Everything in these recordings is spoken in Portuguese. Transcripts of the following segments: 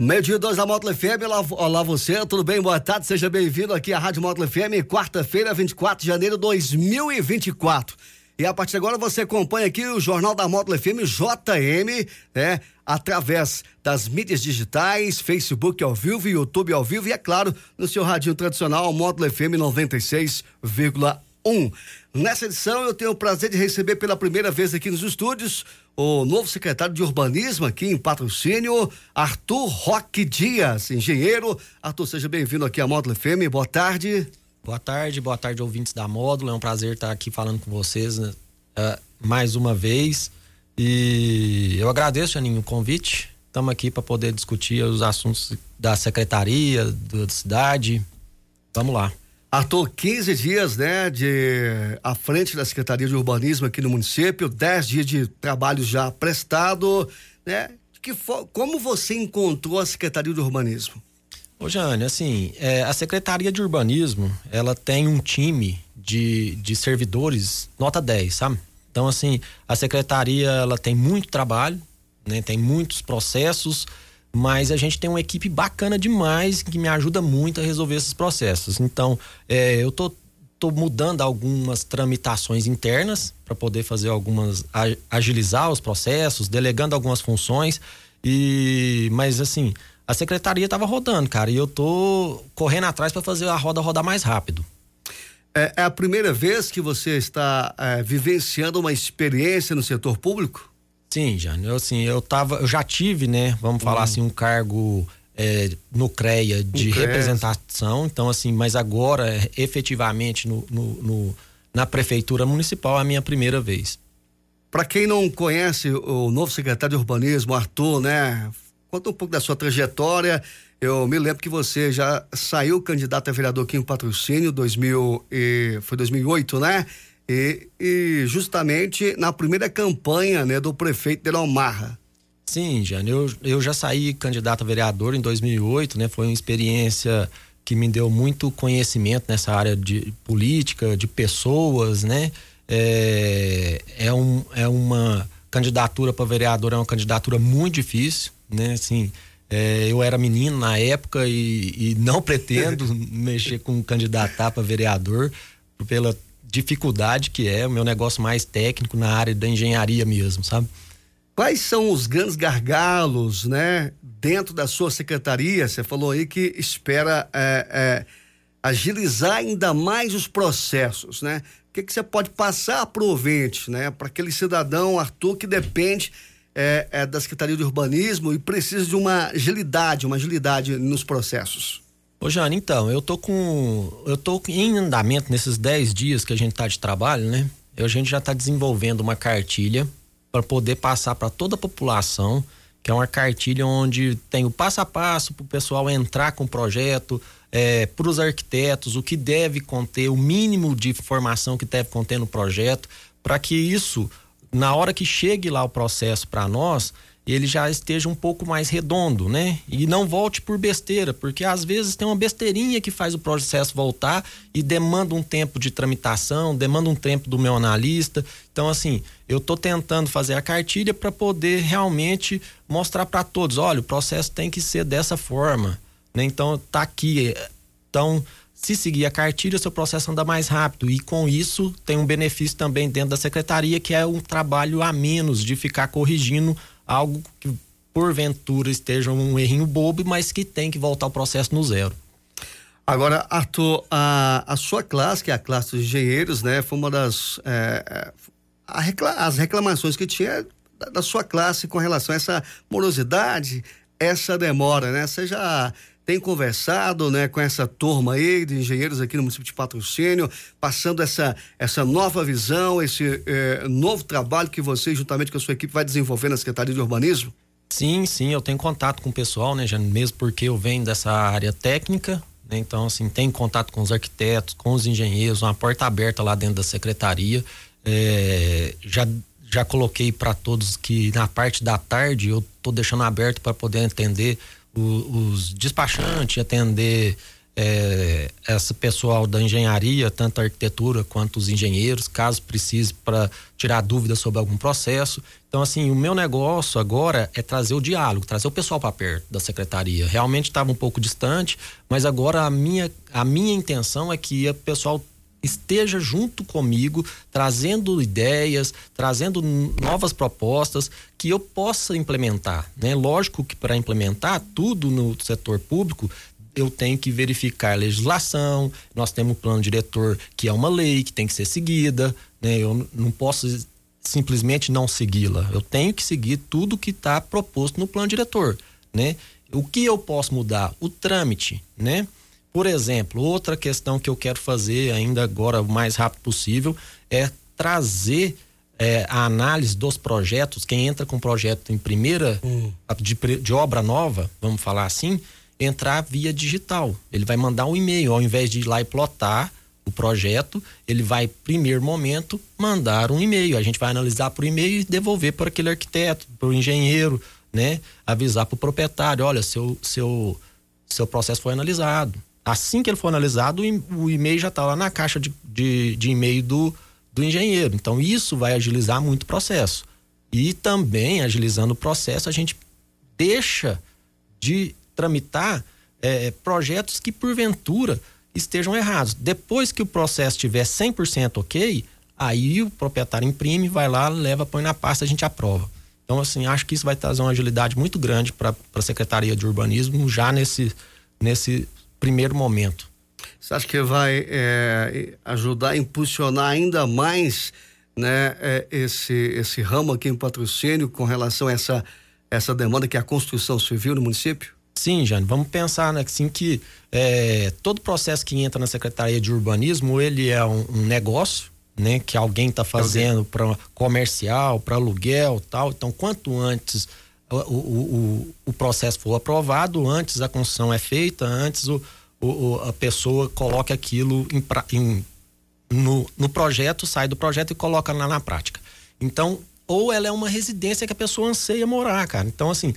Meio-dia, dois da Módulo FM. Olá, olá, você, tudo bem? Boa tarde, seja bem-vindo aqui à Rádio Módulo FM, quarta-feira, 24 de janeiro de 2024. E a partir de agora você acompanha aqui o Jornal da Módulo FM JM, né? Através das mídias digitais, Facebook ao vivo, YouTube ao vivo e, é claro, no seu radinho tradicional, Módulo FM 96,1. Nessa edição eu tenho o prazer de receber pela primeira vez aqui nos estúdios o novo secretário de Urbanismo aqui em patrocínio, Arthur Roque Dias, engenheiro. Arthur, seja bem-vindo aqui à Módulo FM. Boa tarde. Boa tarde, boa tarde, ouvintes da Módulo. É um prazer estar aqui falando com vocês né, uh, mais uma vez. E eu agradeço, Janinho, o convite. Estamos aqui para poder discutir os assuntos da secretaria, da cidade. Vamos lá. Arthur, 15 dias, né, de à frente da Secretaria de Urbanismo aqui no município, 10 dias de trabalho já prestado, né? Que for, como você encontrou a Secretaria de Urbanismo? Ô, Jane, assim, é, a Secretaria de Urbanismo, ela tem um time de, de servidores nota 10, sabe? Então, assim, a secretaria, ela tem muito trabalho, né? Tem muitos processos, mas a gente tem uma equipe bacana demais que me ajuda muito a resolver esses processos. Então, é, eu tô, tô mudando algumas tramitações internas para poder fazer algumas agilizar os processos, delegando algumas funções e mas assim, a secretaria estava rodando, cara, e eu tô correndo atrás para fazer a roda rodar mais rápido. É, é, a primeira vez que você está é, vivenciando uma experiência no setor público? Sim, Jane, eu assim, eu tava, eu já tive, né, vamos falar hum. assim, um cargo é, no CREA de representação, então assim, mas agora efetivamente no, no, no, na prefeitura municipal é a minha primeira vez. Para quem não conhece o novo secretário de urbanismo, Arthur, né? Conta um pouco da sua trajetória. Eu me lembro que você já saiu candidato a vereador aqui em Patrocínio, 2000 e, foi 2008, né? E, e justamente na primeira campanha né, do prefeito de Lomarra. Sim, Jane, eu, eu já saí candidato a vereador em 2008, né? Foi uma experiência que me deu muito conhecimento nessa área de política, de pessoas, né? É, é, um, é uma candidatura para vereador, é uma candidatura muito difícil, né? Assim, é, eu era menino na época e, e não pretendo mexer com candidatar para vereador pela dificuldade que é o meu negócio mais técnico na área da engenharia mesmo, sabe? Quais são os grandes gargalos, né, dentro da sua secretaria? Você falou aí que espera é, é, agilizar ainda mais os processos, né? O que, que você pode passar para o ouvinte, né, para aquele cidadão, Arthur, que depende é, é, da Secretaria de Urbanismo e precisa de uma agilidade, uma agilidade nos processos? Ô Jane, então, eu tô com. Eu tô em andamento nesses 10 dias que a gente tá de trabalho, né? A gente já tá desenvolvendo uma cartilha para poder passar para toda a população, que é uma cartilha onde tem o passo a passo para o pessoal entrar com o projeto, é, para os arquitetos, o que deve conter, o mínimo de formação que deve conter no projeto, para que isso, na hora que chegue lá o processo para nós, ele já esteja um pouco mais redondo, né? E não volte por besteira, porque às vezes tem uma besteirinha que faz o processo voltar e demanda um tempo de tramitação, demanda um tempo do meu analista. Então, assim, eu estou tentando fazer a cartilha para poder realmente mostrar para todos, olha, o processo tem que ser dessa forma, né? Então, tá aqui. Então, se seguir a cartilha, seu processo anda mais rápido. E com isso, tem um benefício também dentro da secretaria, que é um trabalho a menos de ficar corrigindo algo que porventura esteja um errinho bobo, mas que tem que voltar o processo no zero. Agora, Arthur, a, a sua classe, que é a classe dos engenheiros, né, foi uma das é, é recla, as reclamações que tinha da, da, sua classe com relação a essa morosidade, essa demora, né? Você já tem conversado, né, com essa turma aí de engenheiros aqui no município de Patrocínio, passando essa essa nova visão, esse eh, novo trabalho que você, juntamente com a sua equipe, vai desenvolver na Secretaria de Urbanismo? Sim, sim, eu tenho contato com o pessoal, né, já mesmo porque eu venho dessa área técnica, né, então assim, tenho contato com os arquitetos, com os engenheiros, uma porta aberta lá dentro da secretaria. É, já já coloquei para todos que na parte da tarde eu tô deixando aberto para poder atender o, os despachantes, atender é, esse pessoal da engenharia, tanto a arquitetura quanto os engenheiros, caso precise para tirar dúvidas sobre algum processo. Então, assim, o meu negócio agora é trazer o diálogo, trazer o pessoal para perto da secretaria. Realmente estava um pouco distante, mas agora a minha, a minha intenção é que o pessoal esteja junto comigo, trazendo ideias, trazendo novas propostas que eu possa implementar. Né? Lógico que para implementar tudo no setor público eu tenho que verificar a legislação, nós temos um plano diretor que é uma lei que tem que ser seguida, né? Eu não posso simplesmente não segui-la. Eu tenho que seguir tudo que está proposto no plano diretor, né? O que eu posso mudar? O trâmite, né? Por exemplo, outra questão que eu quero fazer ainda agora o mais rápido possível é trazer é, a análise dos projetos. Quem entra com projeto em primeira hum. de, de obra nova, vamos falar assim, entrar via digital. Ele vai mandar um e-mail, ao invés de ir lá e plotar o projeto, ele vai, primeiro momento, mandar um e-mail. A gente vai analisar por e-mail e devolver para aquele arquiteto, para o engenheiro, né? Avisar para o proprietário, olha, seu, seu, seu processo foi analisado. Assim que ele for analisado, o e-mail já está lá na caixa de, de, de e-mail do, do engenheiro. Então, isso vai agilizar muito o processo. E também, agilizando o processo, a gente deixa de tramitar é, projetos que porventura estejam errados. Depois que o processo estiver 100% ok, aí o proprietário imprime, vai lá, leva, põe na pasta, a gente aprova. Então, assim, acho que isso vai trazer uma agilidade muito grande para a Secretaria de Urbanismo já nesse, nesse primeiro momento. Você acha que vai é, ajudar a impulsionar ainda mais né, é, esse, esse ramo aqui em patrocínio com relação a essa, essa demanda que é a construção civil no município? Sim, Jane, vamos pensar né, assim, que é, todo processo que entra na Secretaria de Urbanismo, ele é um, um negócio, né, que alguém está fazendo para comercial, para aluguel tal. Então, quanto antes o, o, o, processo for aprovado, antes a construção é feita, antes o, o a pessoa coloca aquilo em, em, no, no projeto, sai do projeto e coloca lá na prática. Então, ou ela é uma residência que a pessoa anseia morar, cara. Então, assim,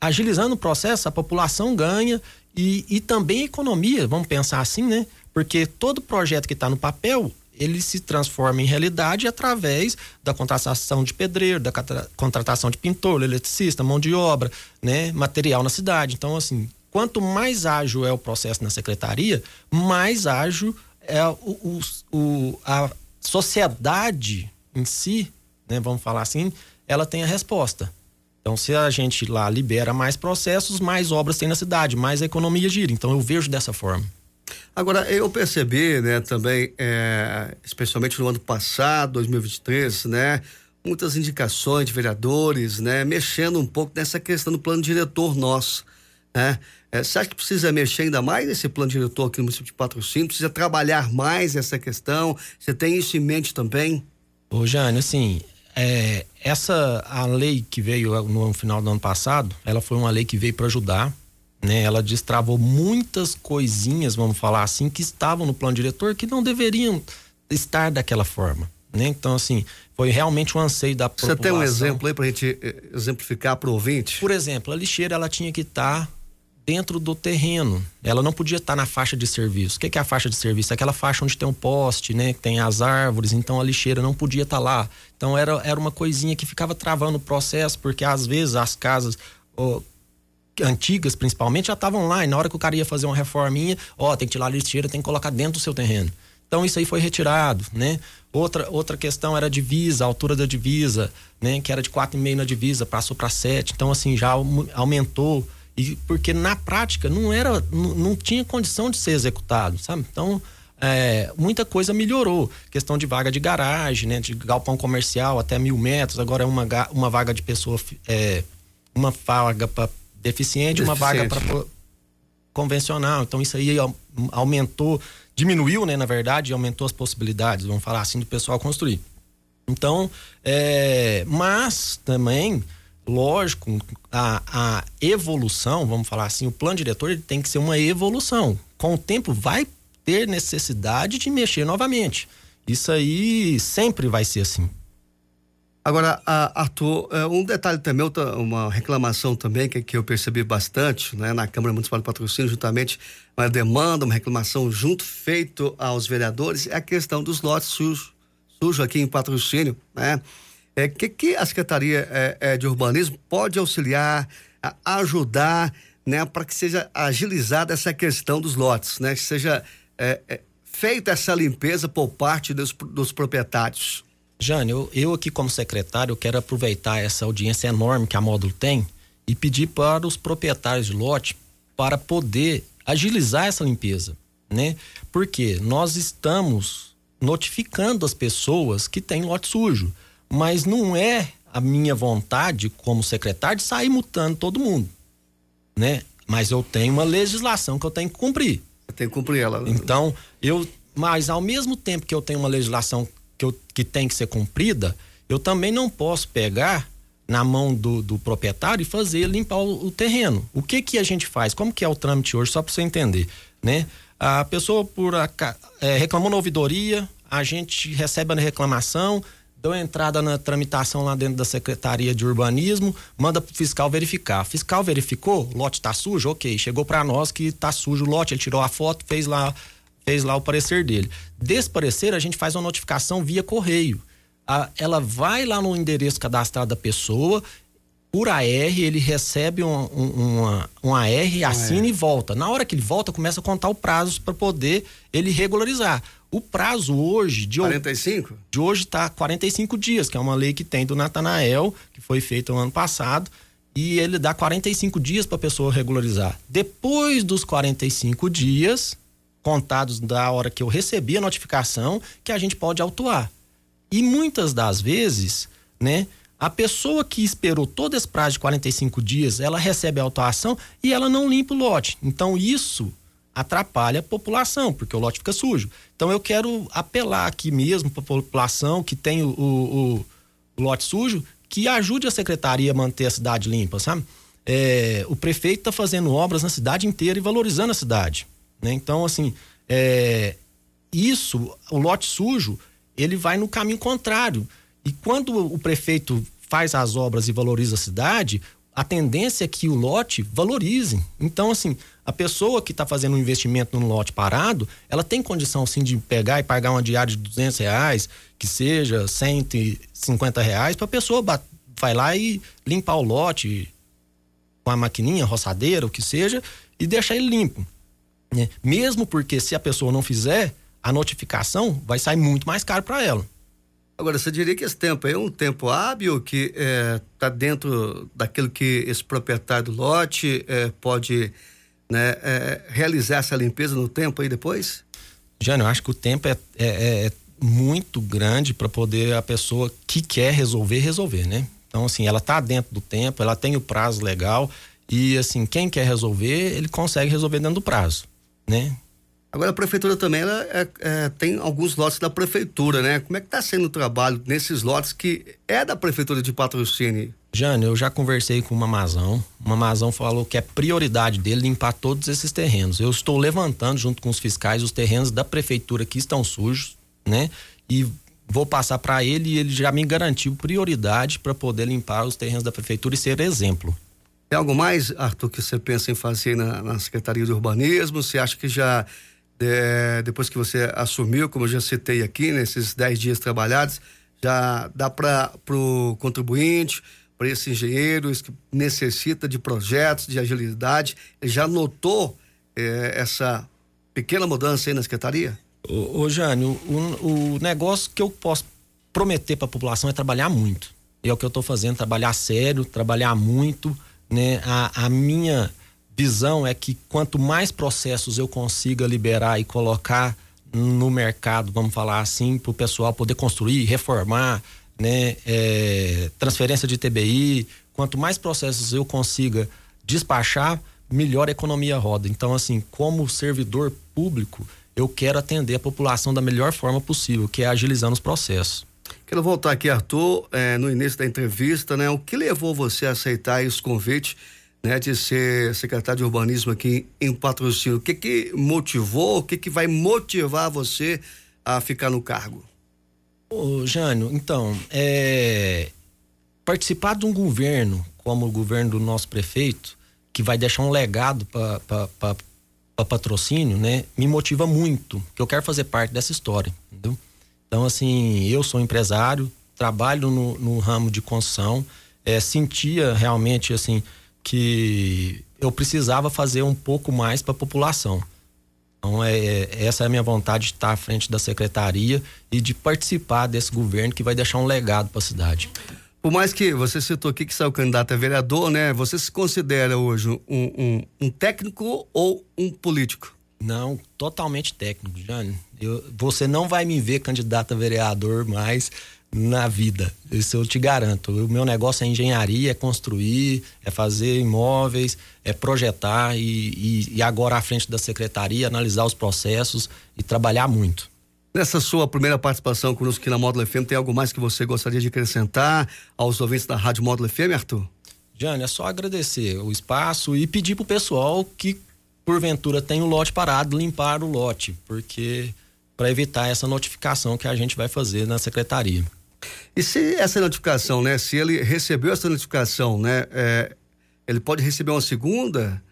agilizando o processo, a população ganha e, e também economia, vamos pensar assim, né? Porque todo projeto que está no papel, ele se transforma em realidade através da contratação de pedreiro, da contratação de pintor, eletricista, mão de obra, né? Material na cidade. Então, assim, quanto mais ágil é o processo na secretaria, mais ágil é o, o, o a sociedade em si, né? Vamos falar assim, ela tem a resposta. Então, se a gente lá libera mais processos, mais obras tem na cidade, mais a economia gira. Então, eu vejo dessa forma. Agora, eu percebi, né, também, é, especialmente no ano passado, 2023, né, muitas indicações de vereadores, né, mexendo um pouco nessa questão do plano diretor nosso, né? É, você acha que precisa mexer ainda mais nesse plano diretor aqui no município de Patrocínio? Precisa trabalhar mais essa questão? Você tem isso em mente também? Ô, Jânio, assim, é, essa a lei que veio no final do ano passado, ela foi uma lei que veio para ajudar, né? Ela destravou muitas coisinhas, vamos falar assim, que estavam no plano diretor que não deveriam estar daquela forma, né? Então assim, foi realmente um anseio da população. Você tem um exemplo aí para a gente eh, exemplificar para o ouvinte? Por exemplo, a lixeira ela tinha que estar tá dentro do terreno. Ela não podia estar na faixa de serviço. O que é a faixa de serviço? É aquela faixa onde tem um poste, né? Que tem as árvores, então a lixeira não podia estar lá. Então era, era uma coisinha que ficava travando o processo, porque às vezes as casas antigas, principalmente, já estavam lá. E na hora que o cara ia fazer uma reforminha, ó, tem que tirar a lixeira, tem que colocar dentro do seu terreno. Então isso aí foi retirado, né? Outra, outra questão era a divisa, a altura da divisa, né? Que era de 4,5 na divisa, passou para 7. Então, assim, já aumentou e porque na prática não era, não, não tinha condição de ser executado, sabe? Então, é, muita coisa melhorou. Questão de vaga de garagem, né? De galpão comercial até mil metros, agora é uma, uma vaga de pessoa, é, uma vaga para deficiente, deficiente, uma vaga para convencional. Então isso aí aumentou, diminuiu, né? Na verdade, aumentou as possibilidades, vamos falar assim, do pessoal construir. Então, é, mas também lógico, a, a evolução, vamos falar assim, o plano diretor ele tem que ser uma evolução. Com o tempo vai ter necessidade de mexer novamente. Isso aí sempre vai ser assim. Agora, Arthur, é, um detalhe também, uma reclamação também que, que eu percebi bastante né, na Câmara Municipal de Patrocínio, juntamente uma demanda, uma reclamação junto feito aos vereadores, é a questão dos lotes sujos sujo aqui em Patrocínio. Né? É, que, que a Secretaria é, é, de Urbanismo pode auxiliar, ajudar, né, para que seja agilizada essa questão dos lotes, né? Que seja é, é, feita essa limpeza por parte dos, dos proprietários. Jane, eu, eu aqui como secretário, eu quero aproveitar essa audiência enorme que a Módulo tem e pedir para os proprietários de lote para poder agilizar essa limpeza, né? Porque nós estamos notificando as pessoas que têm lote sujo, mas não é a minha vontade como secretário de sair mutando todo mundo, né? Mas eu tenho uma legislação que eu tenho que cumprir. Tem que cumprir ela. Então, eu, mas ao mesmo tempo que eu tenho uma legislação que, eu, que tem que ser cumprida, eu também não posso pegar na mão do, do proprietário e fazer limpar o, o, terreno. O que que a gente faz? Como que é o trâmite hoje? Só para você entender, né? A pessoa por a, é, reclamou na ouvidoria, a gente recebe a reclamação, deu entrada na tramitação lá dentro da Secretaria de Urbanismo, manda pro fiscal verificar. Fiscal verificou, lote tá sujo, ok. Chegou para nós que tá sujo o lote, ele tirou a foto, fez lá fez lá o parecer dele. Desse parecer, a gente faz uma notificação via correio. A, ela vai lá no endereço cadastrado da pessoa, por AR, ele recebe um, um, uma, um AR, assina e volta. Na hora que ele volta, começa a contar o prazo para poder ele regularizar. O prazo hoje de 45? De hoje está 45 dias, que é uma lei que tem do Natanael, que foi feita no ano passado, e ele dá 45 dias para a pessoa regularizar. Depois dos 45 dias, contados da hora que eu recebi a notificação que a gente pode autuar. E muitas das vezes, né, a pessoa que esperou todo esse prazo de 45 dias, ela recebe a autuação e ela não limpa o lote. Então isso atrapalha a população, porque o lote fica sujo. Então eu quero apelar aqui mesmo para a população que tem o, o, o, lote sujo, que ajude a secretaria a manter a cidade limpa, sabe? É, o prefeito está fazendo obras na cidade inteira e valorizando a cidade. Né? Então, assim, é, isso, o lote sujo, ele vai no caminho contrário. E quando o prefeito faz as obras e valoriza a cidade, a tendência é que o lote valorize. Então, assim, a pessoa que está fazendo um investimento num lote parado, ela tem condição, sim, de pegar e pagar uma diária de 200 reais, que seja 150 reais, para a pessoa vai lá e limpar o lote com a maquininha, roçadeira, o que seja, e deixar ele limpo. Né? Mesmo porque se a pessoa não fizer, a notificação vai sair muito mais caro para ela. Agora, você diria que esse tempo é um tempo hábil que está é, tá dentro daquilo que esse proprietário do lote é, pode né, é, realizar essa limpeza no tempo aí depois? Jânio, eu acho que o tempo é, é, é muito grande para poder a pessoa que quer resolver, resolver, né? Então, assim, ela está dentro do tempo, ela tem o prazo legal e, assim, quem quer resolver, ele consegue resolver dentro do prazo né? Agora a prefeitura também ela é, é, tem alguns lotes da prefeitura, né? Como é que está sendo o trabalho nesses lotes que é da prefeitura de patrocínio? Jane, eu já conversei com o Mamazão. O Mamazão falou que é prioridade dele limpar todos esses terrenos. Eu estou levantando junto com os fiscais os terrenos da prefeitura que estão sujos, né? E vou passar para ele e ele já me garantiu prioridade para poder limpar os terrenos da prefeitura e ser exemplo. Tem algo mais, Arthur, que você pensa em fazer na, na Secretaria de Urbanismo? Você acha que já, é, depois que você assumiu, como eu já citei aqui, nesses 10 dias trabalhados, já dá para o contribuinte, para esse engenheiro que necessita de projetos, de agilidade, já notou é, essa pequena mudança aí na Secretaria? Ô, ô Jânio, o, o negócio que eu posso prometer para a população é trabalhar muito. E é o que eu estou fazendo, trabalhar sério, trabalhar muito né? A, a minha visão é que quanto mais processos eu consiga liberar e colocar no mercado, vamos falar assim, para o pessoal poder construir, reformar, né? É, transferência de TBI, quanto mais processos eu consiga despachar, melhor a economia roda. Então, assim, como servidor público, eu quero atender a população da melhor forma possível, que é agilizando os processos. Quero voltar aqui, Arthur, é, no início da entrevista, né? O que levou você a aceitar esse convite, né? De ser secretário de urbanismo aqui em patrocínio. O que que motivou, o que que vai motivar você a ficar no cargo? Ô, Jânio, então, é, participar de um governo como o governo do nosso prefeito, que vai deixar um legado para patrocínio, né? Me motiva muito, que eu quero fazer parte dessa história, entendeu? Então, assim, eu sou empresário, trabalho no, no ramo de construção, é, sentia realmente, assim, que eu precisava fazer um pouco mais para a população. Então, é, é, essa é a minha vontade de estar à frente da secretaria e de participar desse governo que vai deixar um legado para a cidade. Por mais que você citou aqui que saiu candidato a vereador, né? Você se considera hoje um, um, um técnico ou um político? Não, totalmente técnico, Jânio. Eu, você não vai me ver candidato a vereador mais na vida. Isso eu te garanto. O meu negócio é engenharia, é construir, é fazer imóveis, é projetar e, e, e agora à frente da secretaria, analisar os processos e trabalhar muito. Nessa sua primeira participação conosco aqui na Módulo FM, tem algo mais que você gostaria de acrescentar aos ouvintes da Rádio Módulo FM, Arthur? Jane, é só agradecer o espaço e pedir pro pessoal que porventura tem o lote parado, limpar o lote, porque para evitar essa notificação que a gente vai fazer na secretaria. E se essa notificação, né? Se ele recebeu essa notificação, né? É, ele pode receber uma segunda?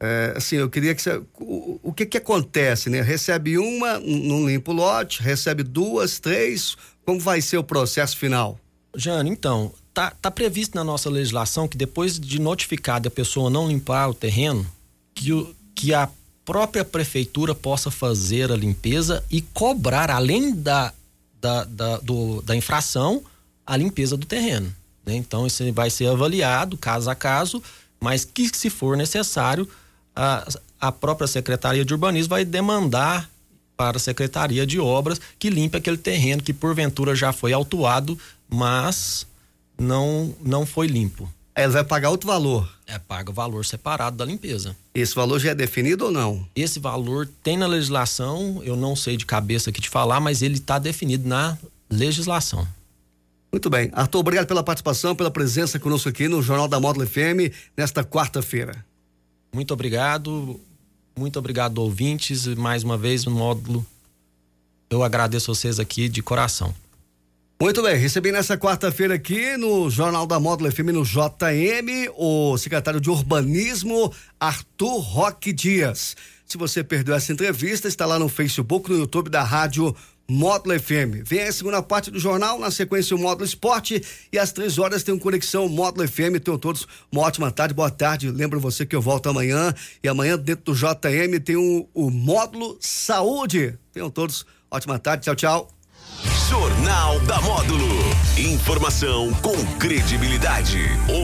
É, assim, eu queria que você, o, o, que que acontece, né? Recebe uma, não limpa o lote, recebe duas, três, como vai ser o processo final? Jane, então, tá, tá previsto na nossa legislação que depois de notificada a pessoa não limpar o terreno, que, o, que a própria prefeitura possa fazer a limpeza e cobrar, além da, da, da, do, da infração, a limpeza do terreno. Né? Então, isso vai ser avaliado caso a caso, mas que, se for necessário, a, a própria Secretaria de Urbanismo vai demandar para a Secretaria de Obras que limpe aquele terreno que porventura já foi autuado, mas não não foi limpo. Ela vai pagar outro valor. É, paga o valor separado da limpeza. Esse valor já é definido ou não? Esse valor tem na legislação, eu não sei de cabeça aqui te falar, mas ele está definido na legislação. Muito bem. Arthur, obrigado pela participação, pela presença conosco aqui no Jornal da Módulo FM nesta quarta-feira. Muito obrigado. Muito obrigado, ouvintes. Mais uma vez, no módulo, eu agradeço vocês aqui de coração. Muito bem, recebi nessa quarta-feira aqui no Jornal da Módulo FM no JM o secretário de Urbanismo Arthur Roque Dias. Se você perdeu essa entrevista, está lá no Facebook, no YouTube da Rádio Módulo FM. Vem a segunda parte do jornal, na sequência o Módulo Esporte e às três horas tem um Conexão Módulo FM. Tenham todos uma ótima tarde, boa tarde. Lembro você que eu volto amanhã e amanhã dentro do JM tem o, o Módulo Saúde. Tenham todos ótima tarde, tchau, tchau. Jornal da Módulo. Informação com credibilidade.